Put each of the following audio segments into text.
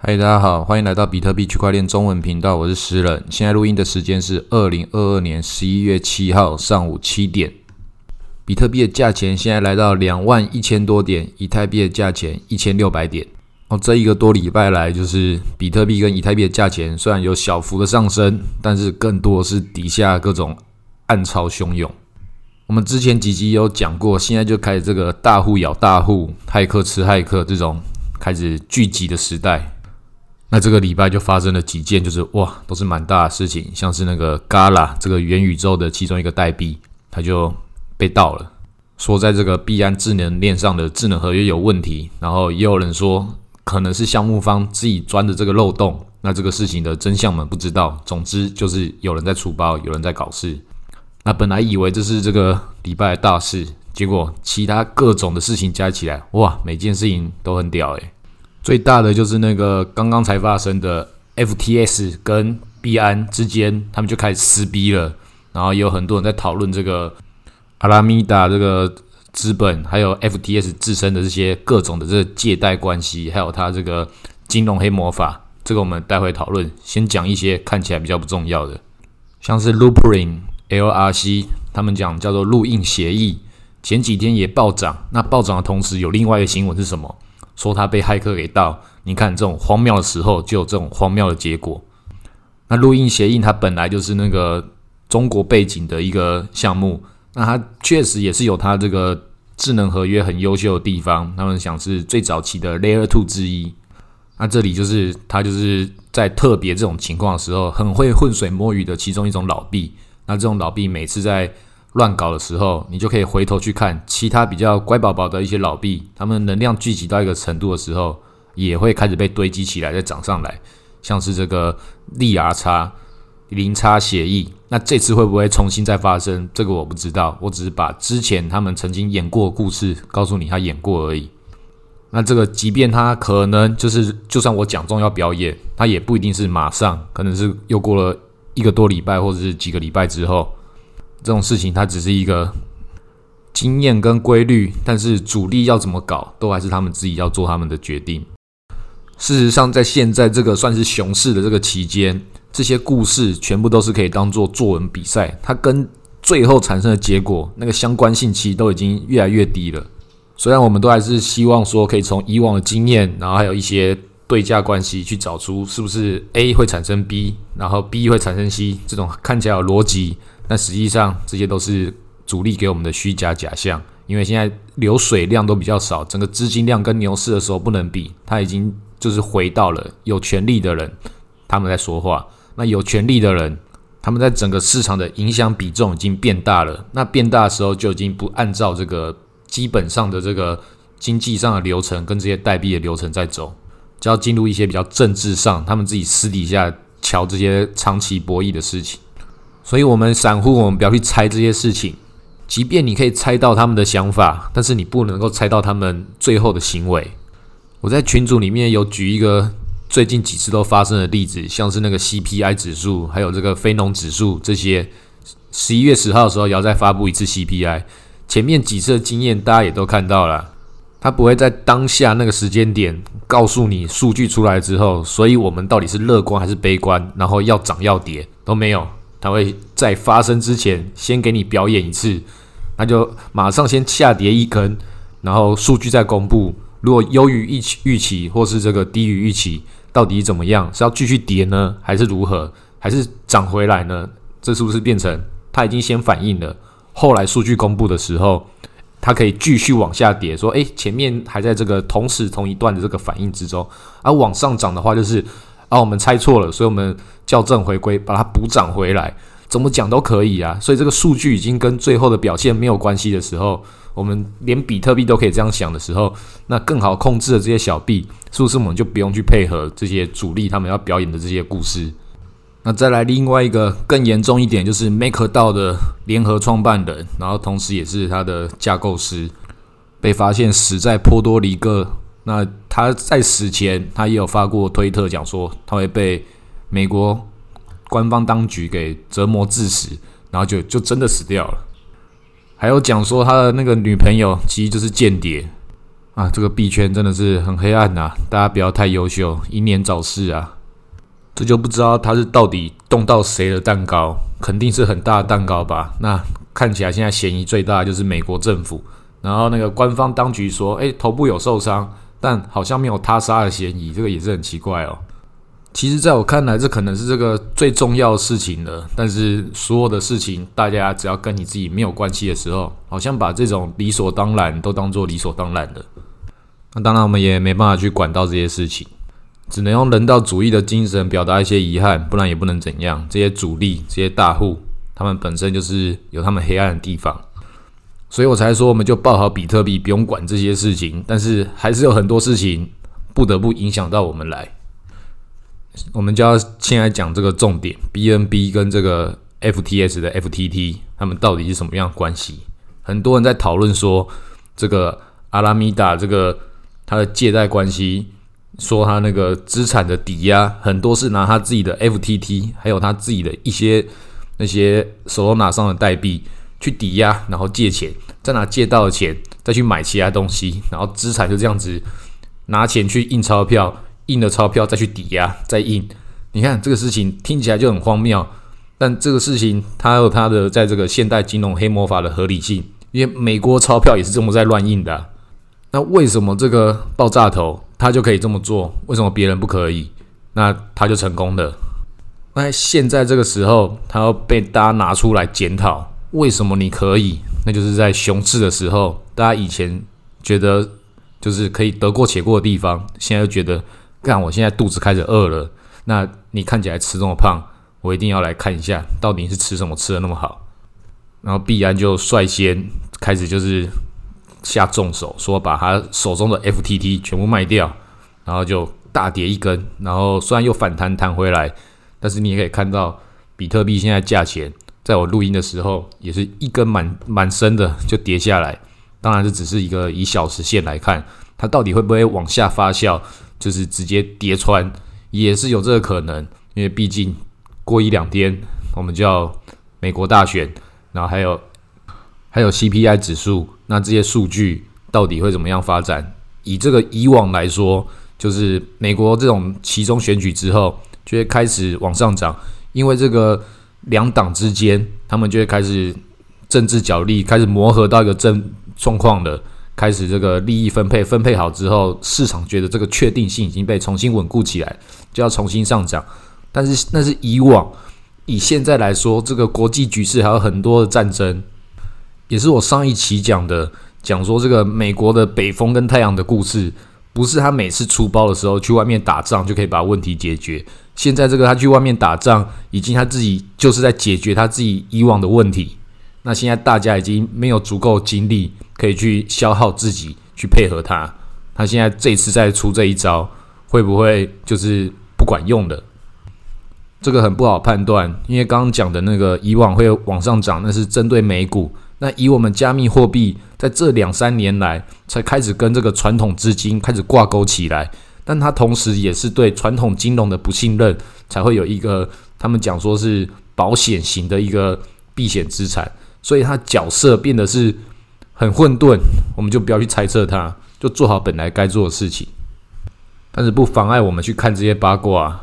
嗨，大家好，欢迎来到比特币区块链中文频道，我是诗人。现在录音的时间是二零二二年十一月七号上午七点。比特币的价钱现在来到两万一千多点，以太币的价钱一千六百点。哦，这一个多礼拜来，就是比特币跟以太币的价钱虽然有小幅的上升，但是更多是底下各种暗潮汹涌。我们之前几集有讲过，现在就开始这个大户咬大户、骇客吃骇客这种开始聚集的时代。那这个礼拜就发生了几件，就是哇，都是蛮大的事情，像是那个 Gala 这个元宇宙的其中一个代币，它就被盗了，说在这个币安智能链上的智能合约有问题，然后也有人说可能是项目方自己钻的这个漏洞，那这个事情的真相们不知道，总之就是有人在出包，有人在搞事。那本来以为这是这个礼拜的大事，结果其他各种的事情加起来，哇，每件事情都很屌诶。最大的就是那个刚刚才发生的 FTS 跟币安之间，他们就开始撕逼了。然后也有很多人在讨论这个阿拉米达这个资本，还有 FTS 自身的这些各种的这个借贷关系，还有它这个金融黑魔法。这个我们待会讨论。先讲一些看起来比较不重要的，像是 Loopring LRC，他们讲叫做录印协议，前几天也暴涨。那暴涨的同时，有另外一个新闻是什么？说他被骇客给盗，你看这种荒谬的时候就有这种荒谬的结果。那录音协议它本来就是那个中国背景的一个项目，那它确实也是有它这个智能合约很优秀的地方。他们想是最早期的 Layer Two 之一。那这里就是它就是在特别这种情况的时候，很会浑水摸鱼的其中一种老币。那这种老币每次在乱搞的时候，你就可以回头去看其他比较乖宝宝的一些老币，他们能量聚集到一个程度的时候，也会开始被堆积起来，再涨上来。像是这个利牙叉零差协议，那这次会不会重新再发生？这个我不知道，我只是把之前他们曾经演过的故事告诉你，他演过而已。那这个即便他可能就是，就算我讲中要表演，他也不一定是马上，可能是又过了一个多礼拜或者是几个礼拜之后。这种事情它只是一个经验跟规律，但是主力要怎么搞，都还是他们自己要做他们的决定。事实上，在现在这个算是熊市的这个期间，这些故事全部都是可以当做作文比赛，它跟最后产生的结果那个相关性其实都已经越来越低了。虽然我们都还是希望说可以从以往的经验，然后还有一些对价关系去找出是不是 A 会产生 B，然后 B 会产生 C 这种看起来有逻辑。但实际上，这些都是主力给我们的虚假假象，因为现在流水量都比较少，整个资金量跟牛市的时候不能比，它已经就是回到了有权力的人他们在说话。那有权力的人，他们在整个市场的影响比重已经变大了。那变大的时候，就已经不按照这个基本上的这个经济上的流程跟这些代币的流程在走，就要进入一些比较政治上，他们自己私底下瞧这些长期博弈的事情。所以，我们散户，我们不要去猜这些事情。即便你可以猜到他们的想法，但是你不能够猜到他们最后的行为。我在群组里面有举一个最近几次都发生的例子，像是那个 CPI 指数，还有这个非农指数这些。十一月十号的时候也要再发布一次 CPI。前面几次的经验大家也都看到了，它不会在当下那个时间点告诉你数据出来之后，所以我们到底是乐观还是悲观，然后要涨要跌都没有。它会在发生之前先给你表演一次，那就马上先下跌一根，然后数据再公布。如果优于预期预期，或是这个低于预期，到底怎么样？是要继续跌呢，还是如何？还是涨回来呢？这是不是变成它已经先反应了？后来数据公布的时候，它可以继续往下跌，说：“诶，前面还在这个同时同一段的这个反应之中。”而往上涨的话，就是。啊，我们猜错了，所以我们校正回归，把它补涨回来，怎么讲都可以啊。所以这个数据已经跟最后的表现没有关系的时候，我们连比特币都可以这样想的时候，那更好控制的这些小币，是不是我们就不用去配合这些主力他们要表演的这些故事？那再来另外一个更严重一点，就是 MakerDAO 的联合创办人，然后同时也是他的架构师，被发现死在波多黎各。那他在死前，他也有发过推特，讲说他会被美国官方当局给折磨致死，然后就就真的死掉了。还有讲说他的那个女朋友其实就是间谍，啊，这个币圈真的是很黑暗呐！大家不要太优秀，英年早逝啊！这就不知道他是到底动到谁的蛋糕，肯定是很大的蛋糕吧？那看起来现在嫌疑最大的就是美国政府，然后那个官方当局说，诶，头部有受伤，但好像没有他杀的嫌疑，这个也是很奇怪哦。其实，在我看来，这可能是这个最重要的事情了。但是，所有的事情，大家只要跟你自己没有关系的时候，好像把这种理所当然都当做理所当然的。那当然，我们也没办法去管到这些事情，只能用人道主义的精神表达一些遗憾，不然也不能怎样。这些主力、这些大户，他们本身就是有他们黑暗的地方，所以我才说，我们就抱好比特币，不用管这些事情。但是，还是有很多事情不得不影响到我们来。我们就要先来讲这个重点，BNB 跟这个 FTS 的 FTT，他们到底是什么样关系？很多人在讨论说，这个阿拉米达这个他的借贷关系，说他那个资产的抵押很多是拿他自己的 FTT，还有他自己的一些那些手头拿上的代币去抵押，然后借钱，再拿借到的钱再去买其他东西，然后资产就这样子拿钱去印钞票。印的钞票再去抵押再印，你看这个事情听起来就很荒谬，但这个事情它有它的在这个现代金融黑魔法的合理性，因为美国钞票也是这么在乱印的。那为什么这个爆炸头他就可以这么做？为什么别人不可以？那他就成功的。那现在这个时候，他要被大家拿出来检讨，为什么你可以？那就是在熊市的时候，大家以前觉得就是可以得过且过的地方，现在又觉得。干！我现在肚子开始饿了。那你看起来吃这么胖，我一定要来看一下，到底是吃什么吃的那么好。然后必然就率先开始就是下重手，说把他手中的 FTT 全部卖掉，然后就大跌一根。然后虽然又反弹弹回来，但是你也可以看到比特币现在价钱，在我录音的时候也是一根蛮蛮深的就跌下来。当然这只是一个以小时线来看，它到底会不会往下发酵？就是直接跌穿，也是有这个可能，因为毕竟过一两天我们就要美国大选，然后还有还有 CPI 指数，那这些数据到底会怎么样发展？以这个以往来说，就是美国这种其中选举之后就会开始往上涨，因为这个两党之间他们就会开始政治角力，开始磨合到一个正状况的。开始这个利益分配分配好之后，市场觉得这个确定性已经被重新稳固起来，就要重新上涨。但是那是以往，以现在来说，这个国际局势还有很多的战争，也是我上一期讲的，讲说这个美国的北风跟太阳的故事，不是他每次出包的时候去外面打仗就可以把问题解决。现在这个他去外面打仗，已经他自己就是在解决他自己以往的问题。那现在大家已经没有足够精力可以去消耗自己去配合他，他现在这次再出这一招，会不会就是不管用的？这个很不好判断，因为刚刚讲的那个以往会往上涨，那是针对美股。那以我们加密货币在这两三年来才开始跟这个传统资金开始挂钩起来，但它同时也是对传统金融的不信任，才会有一个他们讲说是保险型的一个避险资产。所以他角色变得是很混沌，我们就不要去猜测他，就做好本来该做的事情。但是不妨碍我们去看这些八卦，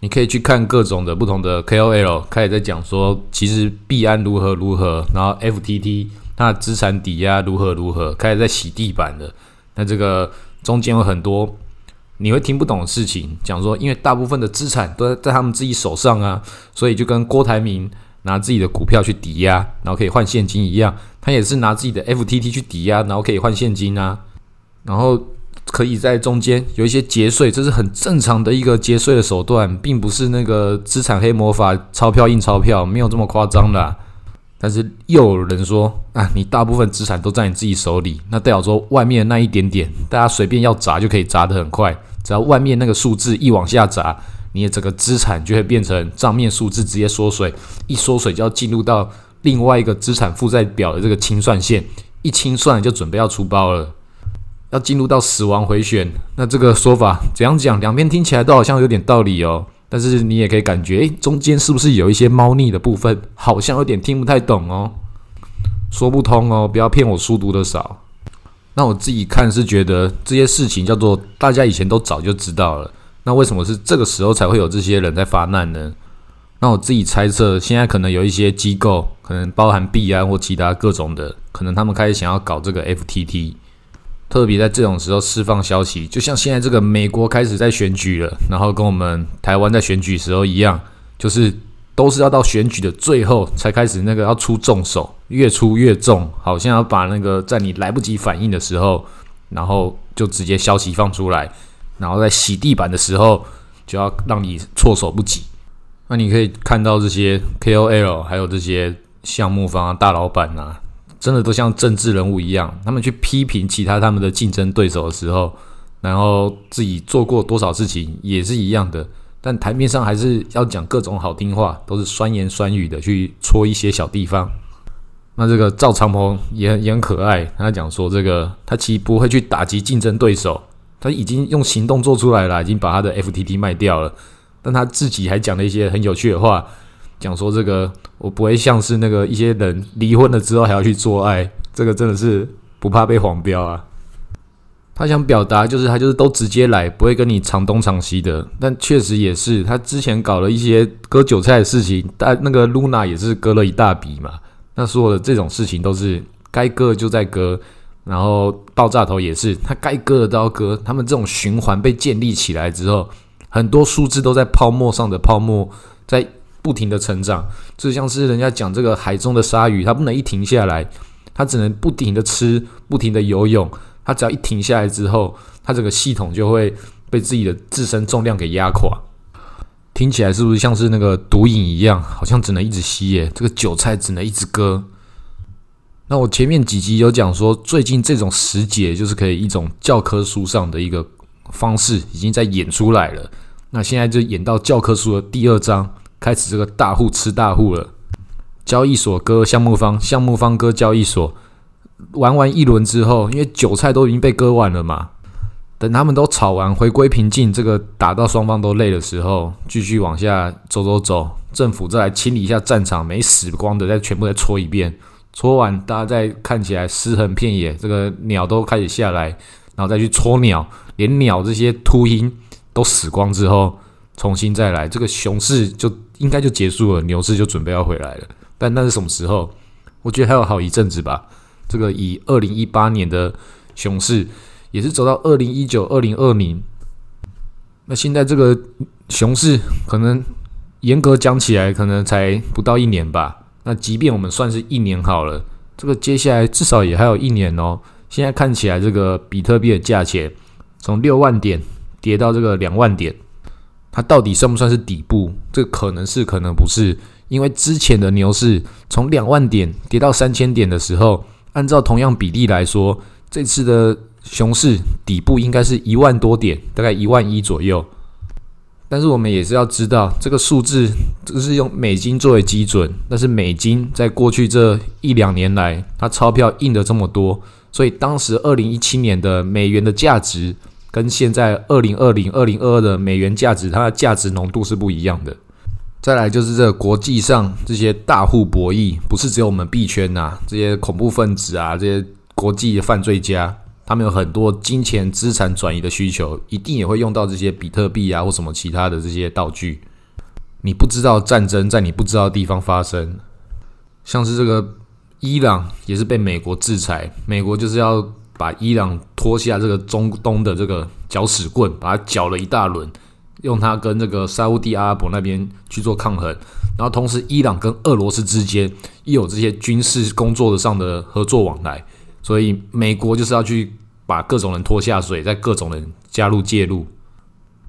你可以去看各种的不同的 KOL 开始在讲说，其实币安如何如何，然后 FTT 它的资产抵押如何如何，开始在洗地板的。那这个中间有很多你会听不懂的事情，讲说因为大部分的资产都在他们自己手上啊，所以就跟郭台铭。拿自己的股票去抵押，然后可以换现金一样，他也是拿自己的 FTT 去抵押，然后可以换现金啊，然后可以在中间有一些节税，这是很正常的一个节税的手段，并不是那个资产黑魔法钞票印钞票，没有这么夸张的。但是又有人说啊，你大部分资产都在你自己手里，那代表说外面那一点点，大家随便要砸就可以砸得很快，只要外面那个数字一往下砸。你的整个资产就会变成账面数字直接缩水，一缩水就要进入到另外一个资产负债表的这个清算线，一清算就准备要出包了，要进入到死亡回旋。那这个说法怎样讲？两边听起来都好像有点道理哦，但是你也可以感觉，诶，中间是不是有一些猫腻的部分？好像有点听不太懂哦，说不通哦，不要骗我书读的少。那我自己看是觉得这些事情叫做大家以前都早就知道了，那为什么是这个时候才会有这些人在发难呢？那我自己猜测，现在可能有一些机构，可能包含币安或其他各种的，可能他们开始想要搞这个 FTT，特别在这种时候释放消息，就像现在这个美国开始在选举了，然后跟我们台湾在选举时候一样，就是都是要到选举的最后才开始那个要出重手。越出越重，好像要把那个在你来不及反应的时候，然后就直接消息放出来，然后在洗地板的时候就要让你措手不及。那你可以看到这些 KOL 还有这些项目方啊、大老板啊，真的都像政治人物一样，他们去批评其他他们的竞争对手的时候，然后自己做过多少事情也是一样的，但台面上还是要讲各种好听话，都是酸言酸语的去戳一些小地方。那这个赵长鹏也很也很可爱，他讲说这个他其实不会去打击竞争对手，他已经用行动做出来了，已经把他的 FTT 卖掉了。但他自己还讲了一些很有趣的话，讲说这个我不会像是那个一些人离婚了之后还要去做爱，这个真的是不怕被黄标啊。他想表达就是他就是都直接来，不会跟你藏东藏西的。但确实也是，他之前搞了一些割韭菜的事情，但那个 Luna 也是割了一大笔嘛。那所有的这种事情都是该割就在割，然后爆炸头也是，他该割的都要割。他们这种循环被建立起来之后，很多数字都在泡沫上的泡沫在不停的成长，就像是人家讲这个海中的鲨鱼，它不能一停下来，它只能不停的吃，不停的游泳。它只要一停下来之后，它整个系统就会被自己的自身重量给压垮。听起来是不是像是那个毒瘾一样？好像只能一直吸耶，这个韭菜只能一直割。那我前面几集有讲说，最近这种时节就是可以一种教科书上的一个方式，已经在演出来了。那现在就演到教科书的第二章，开始这个大户吃大户了。交易所割项目方，项目方割交易所，玩完一轮之后，因为韭菜都已经被割完了嘛。等他们都炒完，回归平静，这个打到双方都累的时候，继续往下走走走，政府再来清理一下战场，没死光的再全部再搓一遍，搓完大家再看起来尸横遍野，这个鸟都开始下来，然后再去搓鸟，连鸟这些秃鹰都死光之后，重新再来，这个熊市就应该就结束了，牛市就准备要回来了。但那是什么时候？我觉得还有好一阵子吧。这个以二零一八年的熊市。也是走到二零一九、二零二零，那现在这个熊市可能严格讲起来，可能才不到一年吧。那即便我们算是一年好了，这个接下来至少也还有一年哦。现在看起来，这个比特币的价钱从六万点跌到这个两万点，它到底算不算是底部？这可能是，可能不是。因为之前的牛市从两万点跌到三千点的时候，按照同样比例来说，这次的。熊市底部应该是一万多点，大概一万一左右。但是我们也是要知道，这个数字这是用美金作为基准。但是美金在过去这一两年来，它钞票印的这么多，所以当时二零一七年的美元的价值，跟现在二零二零、二零二二的美元价值，它的价值浓度是不一样的。再来就是这国际上这些大户博弈，不是只有我们币圈呐，这些恐怖分子啊，这些国际犯罪家。他们有很多金钱资产转移的需求，一定也会用到这些比特币啊，或什么其他的这些道具。你不知道战争在你不知道的地方发生，像是这个伊朗也是被美国制裁，美国就是要把伊朗拖下这个中东的这个搅屎棍，把它搅了一大轮，用它跟这个沙地阿拉伯那边去做抗衡，然后同时伊朗跟俄罗斯之间也有这些军事工作的上的合作往来。所以美国就是要去把各种人拖下水，在各种人加入介入，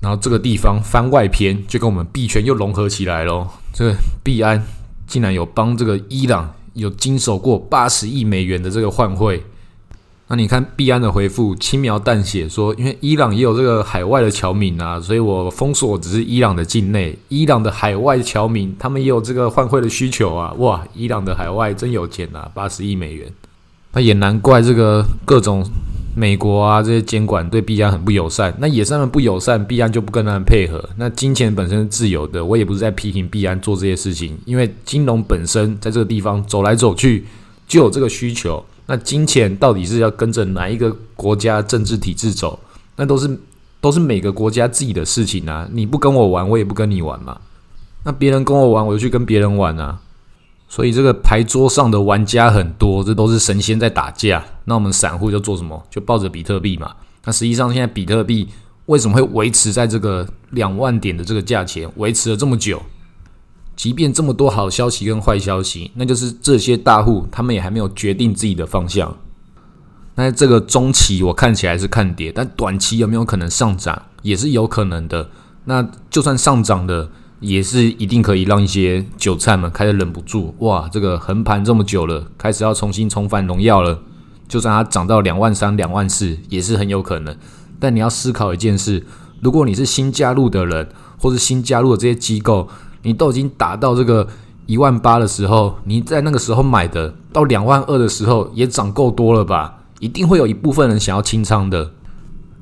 然后这个地方番外篇就跟我们币圈又融合起来咯。这个币安竟然有帮这个伊朗有经手过八十亿美元的这个换汇，那你看币安的回复轻描淡写说，因为伊朗也有这个海外的侨民啊，所以我封锁只是伊朗的境内，伊朗的海外侨民他们也有这个换汇的需求啊。哇，伊朗的海外真有钱啊，八十亿美元。那也难怪这个各种美国啊这些监管对币安很不友善。那也是他们不友善，币安就不跟他们配合。那金钱本身是自由的，我也不是在批评币安做这些事情，因为金融本身在这个地方走来走去就有这个需求。那金钱到底是要跟着哪一个国家政治体制走？那都是都是每个国家自己的事情啊！你不跟我玩，我也不跟你玩嘛。那别人跟我玩，我就去跟别人玩啊。所以这个牌桌上的玩家很多，这都是神仙在打架。那我们散户就做什么？就抱着比特币嘛。那实际上现在比特币为什么会维持在这个两万点的这个价钱，维持了这么久？即便这么多好消息跟坏消息，那就是这些大户他们也还没有决定自己的方向。那这个中期我看起来是看跌，但短期有没有可能上涨，也是有可能的。那就算上涨的，也是一定可以让一些韭菜们开始忍不住，哇，这个横盘这么久了，开始要重新重返荣耀了。就算它涨到两万三、两万四，也是很有可能。但你要思考一件事：如果你是新加入的人，或是新加入的这些机构，你都已经打到这个一万八的时候，你在那个时候买的，到两万二的时候也涨够多了吧？一定会有一部分人想要清仓的。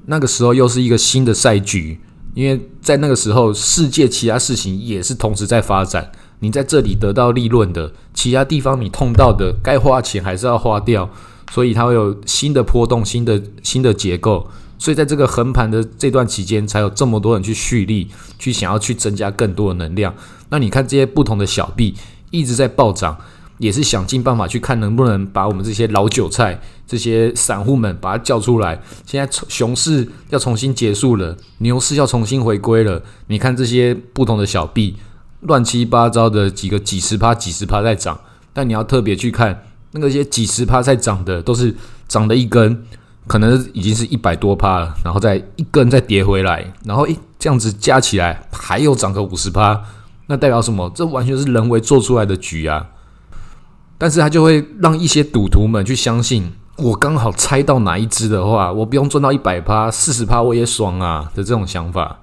那个时候又是一个新的赛局，因为在那个时候，世界其他事情也是同时在发展。你在这里得到利润的，其他地方你痛到的，该花钱还是要花掉，所以它会有新的波动、新的新的结构。所以在这个横盘的这段期间，才有这么多人去蓄力，去想要去增加更多的能量。那你看这些不同的小币一直在暴涨。也是想尽办法去看能不能把我们这些老韭菜、这些散户们把它叫出来。现在熊市要重新结束了，牛市要重新回归了。你看这些不同的小币，乱七八糟的几个几十趴、几十趴在涨，但你要特别去看那个些几十趴在涨的，都是涨的一根，可能已经是一百多趴了，然后再一根再跌回来，然后诶这样子加起来还有涨个五十趴，那代表什么？这完全是人为做出来的局啊！但是他就会让一些赌徒们去相信，我刚好猜到哪一只的话，我不用赚到一百趴、四十趴我也爽啊的这种想法，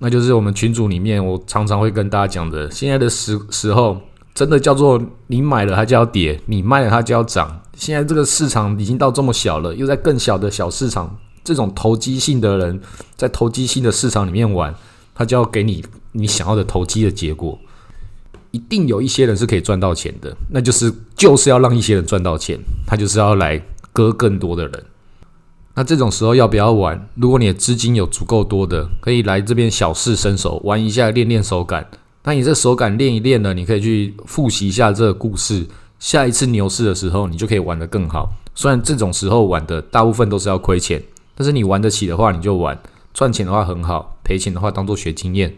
那就是我们群组里面我常常会跟大家讲的，现在的时时候真的叫做你买了它就要跌，你卖了它就要涨。现在这个市场已经到这么小了，又在更小的小市场，这种投机性的人在投机性的市场里面玩，他就要给你你想要的投机的结果。一定有一些人是可以赚到钱的，那就是就是要让一些人赚到钱，他就是要来割更多的人。那这种时候要不要玩？如果你的资金有足够多的，可以来这边小试身手，玩一下练练手感。那你这手感练一练呢，你可以去复习一下这个故事。下一次牛市的时候，你就可以玩得更好。虽然这种时候玩的大部分都是要亏钱，但是你玩得起的话，你就玩；赚钱的话很好，赔钱的话当做学经验。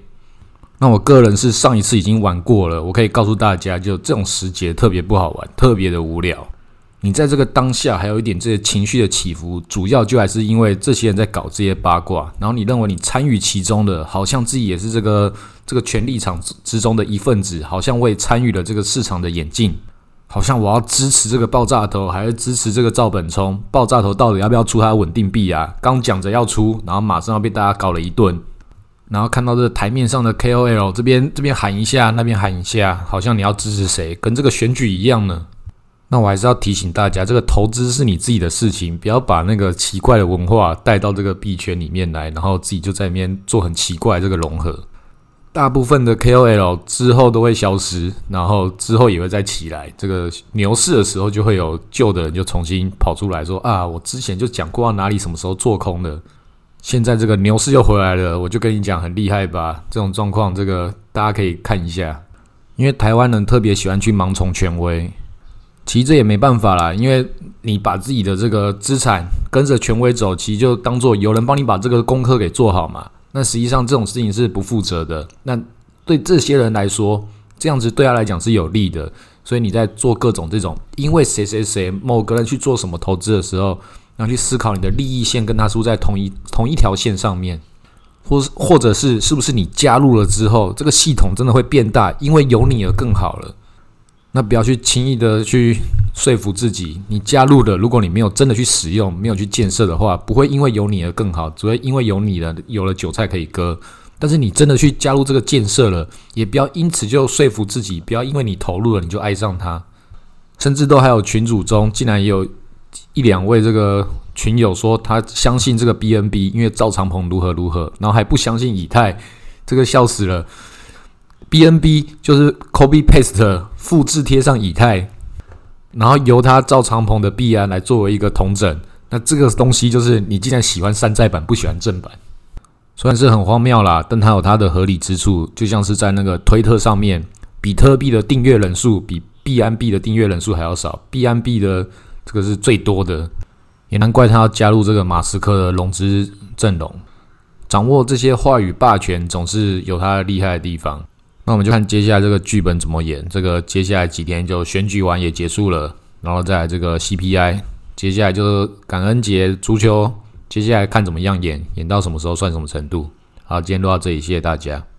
那我个人是上一次已经玩过了，我可以告诉大家，就这种时节特别不好玩，特别的无聊。你在这个当下还有一点这些情绪的起伏，主要就还是因为这些人在搞这些八卦，然后你认为你参与其中的，好像自己也是这个这个权力场之中的一份子，好像为参与了这个市场的演进，好像我要支持这个爆炸头，还是支持这个赵本聪？爆炸头到底要不要出他稳定币啊？刚讲着要出，然后马上要被大家搞了一顿。然后看到这台面上的 KOL 这边这边喊一下，那边喊一下，好像你要支持谁，跟这个选举一样呢。那我还是要提醒大家，这个投资是你自己的事情，不要把那个奇怪的文化带到这个币圈里面来，然后自己就在里面做很奇怪这个融合。大部分的 KOL 之后都会消失，然后之后也会再起来。这个牛市的时候，就会有旧的人就重新跑出来说啊，我之前就讲过哪里什么时候做空的。现在这个牛市又回来了，我就跟你讲很厉害吧？这种状况，这个大家可以看一下。因为台湾人特别喜欢去盲从权威，其实这也没办法啦。因为你把自己的这个资产跟着权威走，其实就当做有人帮你把这个功课给做好嘛。那实际上这种事情是不负责的。那对这些人来说，这样子对他来讲是有利的。所以你在做各种这种，因为谁谁谁某个人去做什么投资的时候。然后去思考你的利益线跟他输在同一同一条线上面，或或者是是不是你加入了之后，这个系统真的会变大，因为有你而更好了。那不要去轻易的去说服自己，你加入了，如果你没有真的去使用，没有去建设的话，不会因为有你而更好，只会因为有你了，有了韭菜可以割。但是你真的去加入这个建设了，也不要因此就说服自己，不要因为你投入了你就爱上它，甚至都还有群组中竟然也有。一两位这个群友说他相信这个 BNB，因为赵长鹏如何如何，然后还不相信以太，这个笑死了。BNB 就是 copy paste 复制贴上以太，然后由他造长鹏的币安来作为一个同整。那这个东西就是你既然喜欢山寨版，不喜欢正版，虽然是很荒谬啦，但它有它的合理之处。就像是在那个推特上面，比特币的订阅人数比币安币的订阅人数还要少，币安币的这个是最多的，也难怪他要加入这个马斯克的融资阵容。掌握这些话语霸权，总是有它厉害的地方。那我们就看接下来这个剧本怎么演。这个接下来几天就选举完也结束了，然后再来这个 CPI。接下来就是感恩节、足球，接下来看怎么样演，演到什么时候算什么程度。好，今天录到这里，谢谢大家。